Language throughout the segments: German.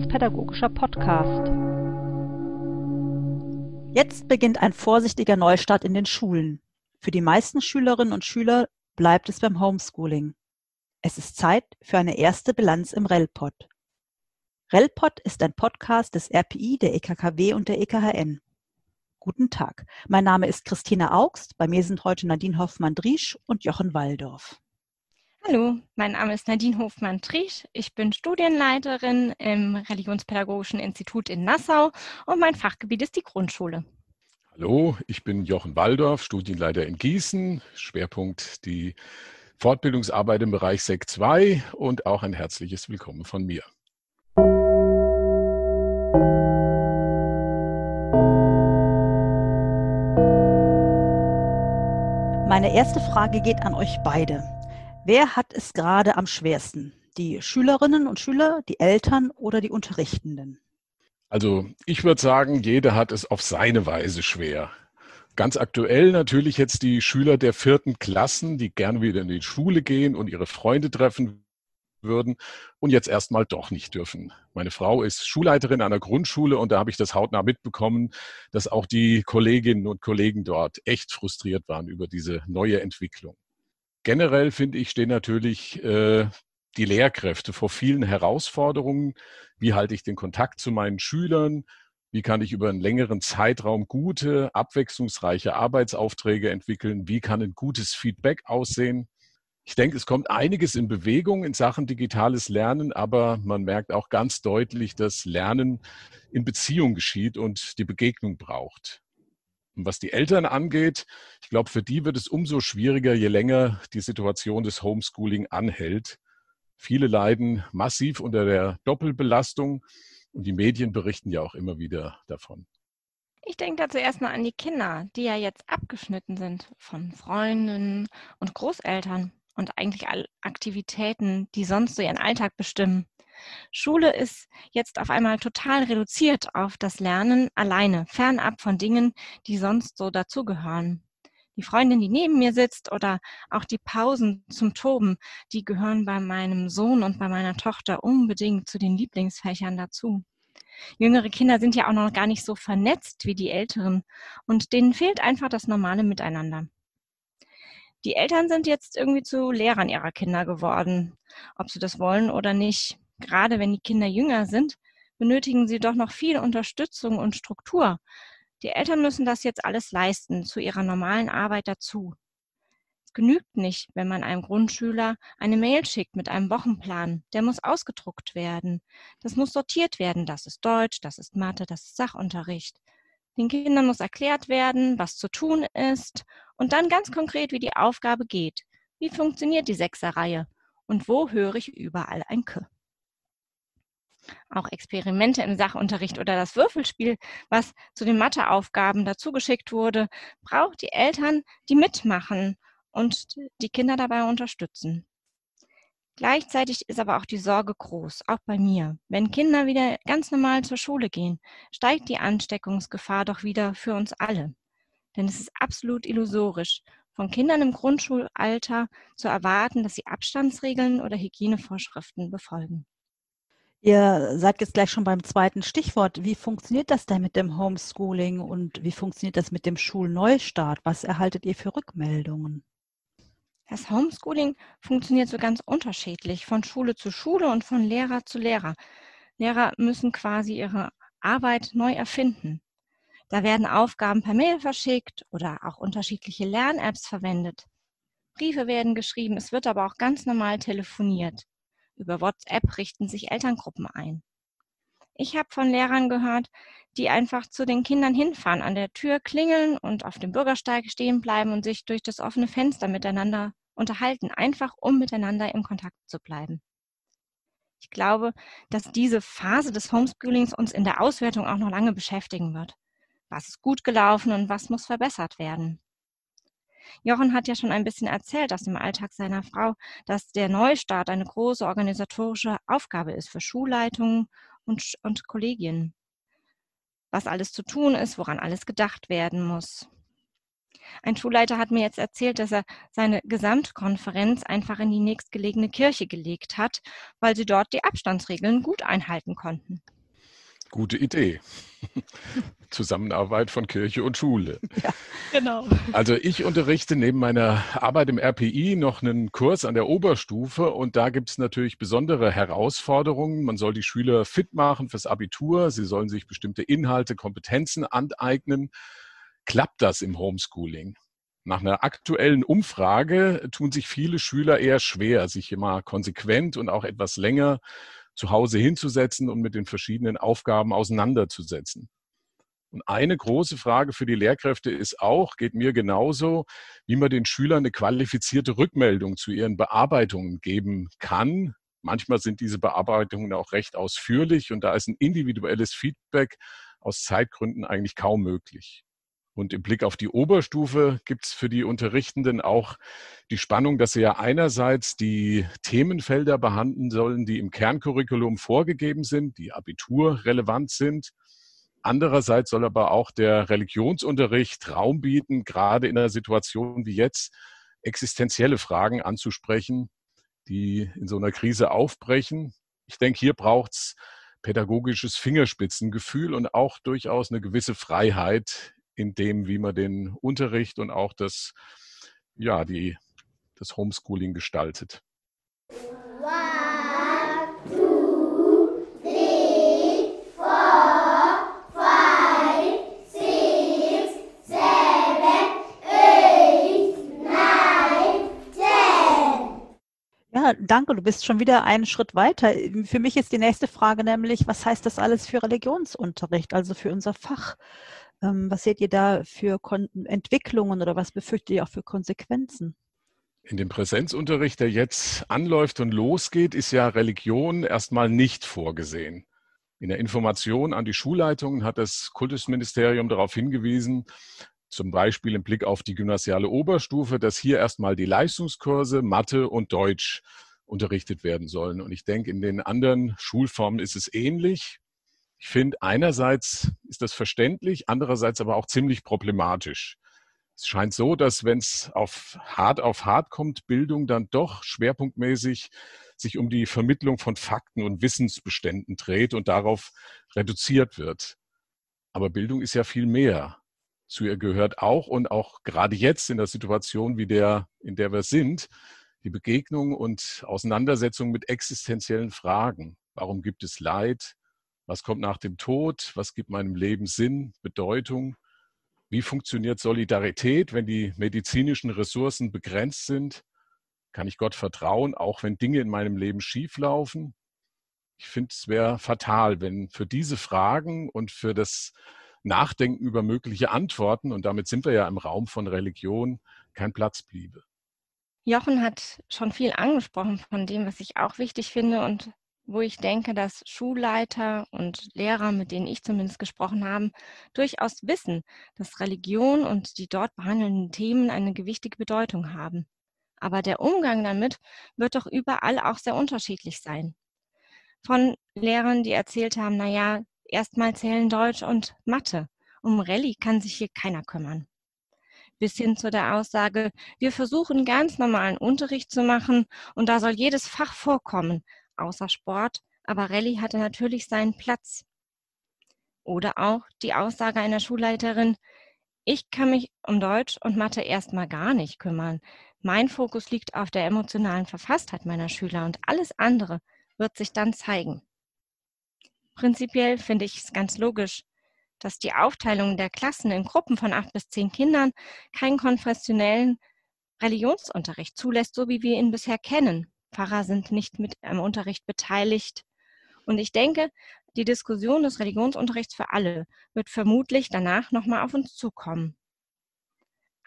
religionspädagogischer Podcast. Jetzt beginnt ein vorsichtiger Neustart in den Schulen. Für die meisten Schülerinnen und Schüler bleibt es beim Homeschooling. Es ist Zeit für eine erste Bilanz im RELPOD. RELPOD ist ein Podcast des RPI, der EKKW und der EKHN. Guten Tag. Mein Name ist Christina Augst. Bei mir sind heute Nadine Hoffmann-Driesch und Jochen Walldorf. Hallo, mein Name ist Nadine Hofmann-Triesch. Ich bin Studienleiterin im Religionspädagogischen Institut in Nassau und mein Fachgebiet ist die Grundschule. Hallo, ich bin Jochen Walldorf, Studienleiter in Gießen. Schwerpunkt die Fortbildungsarbeit im Bereich SEC 2 und auch ein herzliches Willkommen von mir. Meine erste Frage geht an euch beide. Wer hat es gerade am schwersten? Die Schülerinnen und Schüler, die Eltern oder die Unterrichtenden? Also ich würde sagen, jeder hat es auf seine Weise schwer. Ganz aktuell natürlich jetzt die Schüler der vierten Klassen, die gern wieder in die Schule gehen und ihre Freunde treffen würden und jetzt erstmal doch nicht dürfen. Meine Frau ist Schulleiterin einer Grundschule und da habe ich das hautnah mitbekommen, dass auch die Kolleginnen und Kollegen dort echt frustriert waren über diese neue Entwicklung. Generell finde ich, stehen natürlich äh, die Lehrkräfte vor vielen Herausforderungen. Wie halte ich den Kontakt zu meinen Schülern? Wie kann ich über einen längeren Zeitraum gute, abwechslungsreiche Arbeitsaufträge entwickeln? Wie kann ein gutes Feedback aussehen? Ich denke, es kommt einiges in Bewegung in Sachen digitales Lernen, aber man merkt auch ganz deutlich, dass Lernen in Beziehung geschieht und die Begegnung braucht. Was die Eltern angeht, ich glaube, für die wird es umso schwieriger, je länger die Situation des Homeschooling anhält. Viele leiden massiv unter der Doppelbelastung und die Medien berichten ja auch immer wieder davon. Ich denke da zuerst mal an die Kinder, die ja jetzt abgeschnitten sind von Freunden und Großeltern und eigentlich alle Aktivitäten, die sonst so ihren Alltag bestimmen. Schule ist jetzt auf einmal total reduziert auf das Lernen alleine, fernab von Dingen, die sonst so dazugehören. Die Freundin, die neben mir sitzt oder auch die Pausen zum Toben, die gehören bei meinem Sohn und bei meiner Tochter unbedingt zu den Lieblingsfächern dazu. Jüngere Kinder sind ja auch noch gar nicht so vernetzt wie die älteren und denen fehlt einfach das normale Miteinander. Die Eltern sind jetzt irgendwie zu Lehrern ihrer Kinder geworden, ob sie das wollen oder nicht gerade wenn die Kinder jünger sind, benötigen sie doch noch viel Unterstützung und Struktur. Die Eltern müssen das jetzt alles leisten, zu ihrer normalen Arbeit dazu. Es genügt nicht, wenn man einem Grundschüler eine Mail schickt mit einem Wochenplan. Der muss ausgedruckt werden. Das muss sortiert werden. Das ist Deutsch, das ist Mathe, das ist Sachunterricht. Den Kindern muss erklärt werden, was zu tun ist und dann ganz konkret, wie die Aufgabe geht. Wie funktioniert die Sechserreihe? Und wo höre ich überall ein K? Auch Experimente im Sachunterricht oder das Würfelspiel, was zu den Matheaufgaben dazugeschickt wurde, braucht die Eltern, die mitmachen und die Kinder dabei unterstützen. Gleichzeitig ist aber auch die Sorge groß, auch bei mir. Wenn Kinder wieder ganz normal zur Schule gehen, steigt die Ansteckungsgefahr doch wieder für uns alle. Denn es ist absolut illusorisch, von Kindern im Grundschulalter zu erwarten, dass sie Abstandsregeln oder Hygienevorschriften befolgen. Ihr seid jetzt gleich schon beim zweiten Stichwort. Wie funktioniert das denn mit dem Homeschooling und wie funktioniert das mit dem Schulneustart? Was erhaltet ihr für Rückmeldungen? Das Homeschooling funktioniert so ganz unterschiedlich von Schule zu Schule und von Lehrer zu Lehrer. Lehrer müssen quasi ihre Arbeit neu erfinden. Da werden Aufgaben per Mail verschickt oder auch unterschiedliche Lern-Apps verwendet. Briefe werden geschrieben, es wird aber auch ganz normal telefoniert. Über WhatsApp richten sich Elterngruppen ein. Ich habe von Lehrern gehört, die einfach zu den Kindern hinfahren, an der Tür klingeln und auf dem Bürgersteig stehen bleiben und sich durch das offene Fenster miteinander unterhalten, einfach um miteinander im Kontakt zu bleiben. Ich glaube, dass diese Phase des Homeschoolings uns in der Auswertung auch noch lange beschäftigen wird. Was ist gut gelaufen und was muss verbessert werden? Jochen hat ja schon ein bisschen erzählt aus dem Alltag seiner Frau, dass der Neustart eine große organisatorische Aufgabe ist für Schulleitungen und, und Kollegien. Was alles zu tun ist, woran alles gedacht werden muss. Ein Schulleiter hat mir jetzt erzählt, dass er seine Gesamtkonferenz einfach in die nächstgelegene Kirche gelegt hat, weil sie dort die Abstandsregeln gut einhalten konnten. Gute Idee. Zusammenarbeit von Kirche und Schule. Ja, genau. Also ich unterrichte neben meiner Arbeit im RPI noch einen Kurs an der Oberstufe und da gibt es natürlich besondere Herausforderungen. Man soll die Schüler fit machen fürs Abitur, sie sollen sich bestimmte Inhalte, Kompetenzen aneignen. Klappt das im Homeschooling? Nach einer aktuellen Umfrage tun sich viele Schüler eher schwer, sich immer konsequent und auch etwas länger zu Hause hinzusetzen und mit den verschiedenen Aufgaben auseinanderzusetzen. Und eine große Frage für die Lehrkräfte ist auch, geht mir genauso, wie man den Schülern eine qualifizierte Rückmeldung zu ihren Bearbeitungen geben kann. Manchmal sind diese Bearbeitungen auch recht ausführlich und da ist ein individuelles Feedback aus Zeitgründen eigentlich kaum möglich. Und im Blick auf die Oberstufe gibt es für die Unterrichtenden auch die Spannung, dass sie ja einerseits die Themenfelder behandeln sollen, die im Kerncurriculum vorgegeben sind, die abiturrelevant sind. Andererseits soll aber auch der Religionsunterricht Raum bieten, gerade in einer Situation wie jetzt, existenzielle Fragen anzusprechen, die in so einer Krise aufbrechen. Ich denke, hier braucht es pädagogisches Fingerspitzengefühl und auch durchaus eine gewisse Freiheit in dem, wie man den Unterricht und auch das, ja, die, das Homeschooling gestaltet. Ja, danke. Du bist schon wieder einen Schritt weiter. Für mich ist die nächste Frage nämlich, was heißt das alles für Religionsunterricht, also für unser Fach? Ähm, was seht ihr da für Kon Entwicklungen oder was befürchtet ihr auch für Konsequenzen? In dem Präsenzunterricht, der jetzt anläuft und losgeht, ist ja Religion erstmal nicht vorgesehen. In der Information an die Schulleitungen hat das Kultusministerium darauf hingewiesen, zum Beispiel im Blick auf die gymnasiale Oberstufe, dass hier erstmal die Leistungskurse Mathe und Deutsch unterrichtet werden sollen. Und ich denke, in den anderen Schulformen ist es ähnlich. Ich finde, einerseits ist das verständlich, andererseits aber auch ziemlich problematisch. Es scheint so, dass wenn es auf hart auf hart kommt, Bildung dann doch schwerpunktmäßig sich um die Vermittlung von Fakten und Wissensbeständen dreht und darauf reduziert wird. Aber Bildung ist ja viel mehr. Zu ihr gehört auch und auch gerade jetzt in der Situation, wie der, in der wir sind, die Begegnung und Auseinandersetzung mit existenziellen Fragen. Warum gibt es Leid? Was kommt nach dem Tod? Was gibt meinem Leben Sinn, Bedeutung? Wie funktioniert Solidarität, wenn die medizinischen Ressourcen begrenzt sind? Kann ich Gott vertrauen, auch wenn Dinge in meinem Leben schieflaufen? Ich finde, es wäre fatal, wenn für diese Fragen und für das Nachdenken über mögliche Antworten, und damit sind wir ja im Raum von Religion, kein Platz bliebe. Jochen hat schon viel angesprochen von dem, was ich auch wichtig finde und wo ich denke, dass Schulleiter und Lehrer, mit denen ich zumindest gesprochen habe, durchaus wissen, dass Religion und die dort behandelnden Themen eine gewichtige Bedeutung haben. Aber der Umgang damit wird doch überall auch sehr unterschiedlich sein. Von Lehrern, die erzählt haben, na ja, erstmal zählen Deutsch und Mathe. Um Rallye kann sich hier keiner kümmern. Bis hin zu der Aussage, wir versuchen ganz normalen Unterricht zu machen und da soll jedes Fach vorkommen, außer Sport, aber Rallye hatte natürlich seinen Platz. Oder auch die Aussage einer Schulleiterin, ich kann mich um Deutsch und Mathe erstmal gar nicht kümmern. Mein Fokus liegt auf der emotionalen Verfasstheit meiner Schüler und alles andere wird sich dann zeigen. Prinzipiell finde ich es ganz logisch, dass die Aufteilung der Klassen in Gruppen von acht bis zehn Kindern keinen konfessionellen Religionsunterricht zulässt, so wie wir ihn bisher kennen. Pfarrer sind nicht mit am Unterricht beteiligt. Und ich denke, die Diskussion des Religionsunterrichts für alle wird vermutlich danach nochmal auf uns zukommen.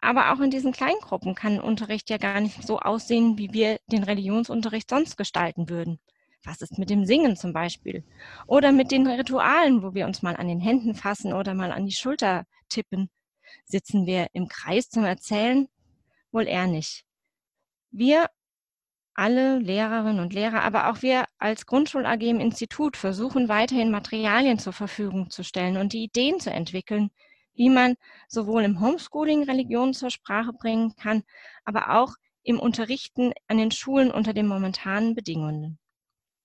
Aber auch in diesen Kleingruppen kann Unterricht ja gar nicht so aussehen, wie wir den Religionsunterricht sonst gestalten würden. Was ist mit dem Singen zum Beispiel? Oder mit den Ritualen, wo wir uns mal an den Händen fassen oder mal an die Schulter tippen? Sitzen wir im Kreis zum Erzählen? Wohl eher nicht. Wir alle Lehrerinnen und Lehrer, aber auch wir als Grundschul AG im Institut versuchen weiterhin Materialien zur Verfügung zu stellen und die Ideen zu entwickeln, wie man sowohl im Homeschooling Religion zur Sprache bringen kann, aber auch im Unterrichten an den Schulen unter den momentanen Bedingungen.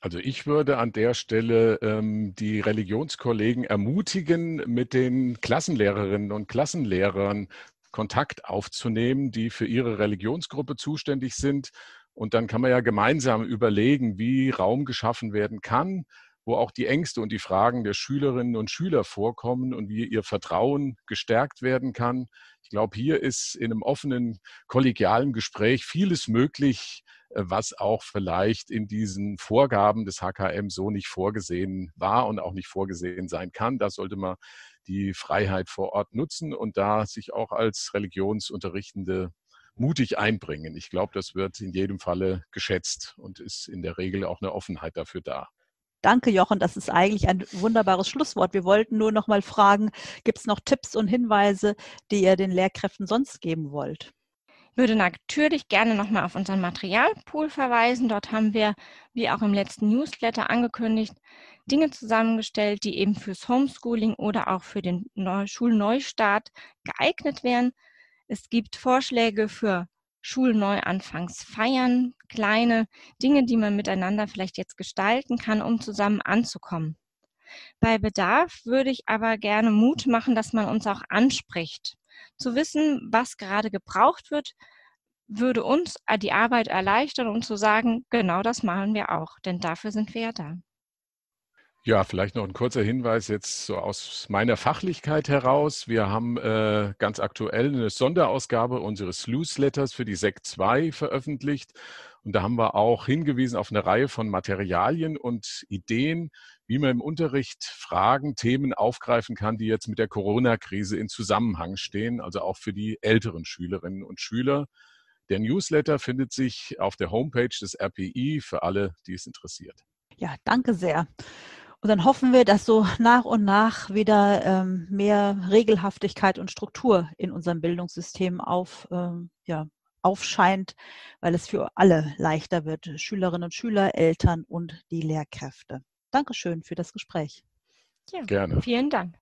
Also ich würde an der Stelle ähm, die Religionskollegen ermutigen, mit den Klassenlehrerinnen und Klassenlehrern Kontakt aufzunehmen, die für ihre Religionsgruppe zuständig sind. Und dann kann man ja gemeinsam überlegen, wie Raum geschaffen werden kann, wo auch die Ängste und die Fragen der Schülerinnen und Schüler vorkommen und wie ihr Vertrauen gestärkt werden kann. Ich glaube, hier ist in einem offenen, kollegialen Gespräch vieles möglich, äh, was auch vielleicht in diesen Vorgaben des HKM so nicht vorgesehen war und auch nicht vorgesehen sein kann. Da sollte man die Freiheit vor Ort nutzen und da sich auch als Religionsunterrichtende mutig einbringen. Ich glaube, das wird in jedem Falle geschätzt und ist in der Regel auch eine Offenheit dafür da. Danke, Jochen. Das ist eigentlich ein wunderbares Schlusswort. Wir wollten nur noch mal fragen, gibt es noch Tipps und Hinweise, die ihr den Lehrkräften sonst geben wollt? Ich würde natürlich gerne nochmal auf unseren Materialpool verweisen. Dort haben wir, wie auch im letzten Newsletter angekündigt, Dinge zusammengestellt, die eben fürs Homeschooling oder auch für den Schulneustart geeignet wären. Es gibt Vorschläge für Schulneuanfangsfeiern, kleine Dinge, die man miteinander vielleicht jetzt gestalten kann, um zusammen anzukommen. Bei Bedarf würde ich aber gerne Mut machen, dass man uns auch anspricht. Zu wissen, was gerade gebraucht wird, würde uns die Arbeit erleichtern und zu sagen, genau das machen wir auch, denn dafür sind wir ja da. Ja, vielleicht noch ein kurzer Hinweis jetzt so aus meiner Fachlichkeit heraus. Wir haben äh, ganz aktuell eine Sonderausgabe unseres Newsletters für die SEC 2 veröffentlicht. Und da haben wir auch hingewiesen auf eine Reihe von Materialien und Ideen, wie man im Unterricht Fragen, Themen aufgreifen kann, die jetzt mit der Corona-Krise in Zusammenhang stehen, also auch für die älteren Schülerinnen und Schüler. Der Newsletter findet sich auf der Homepage des RPI für alle, die es interessiert. Ja, danke sehr. Und dann hoffen wir, dass so nach und nach wieder ähm, mehr Regelhaftigkeit und Struktur in unserem Bildungssystem auf, ähm, ja, aufscheint, weil es für alle leichter wird, Schülerinnen und Schüler, Eltern und die Lehrkräfte. Dankeschön für das Gespräch. Ja, Gerne. Vielen Dank.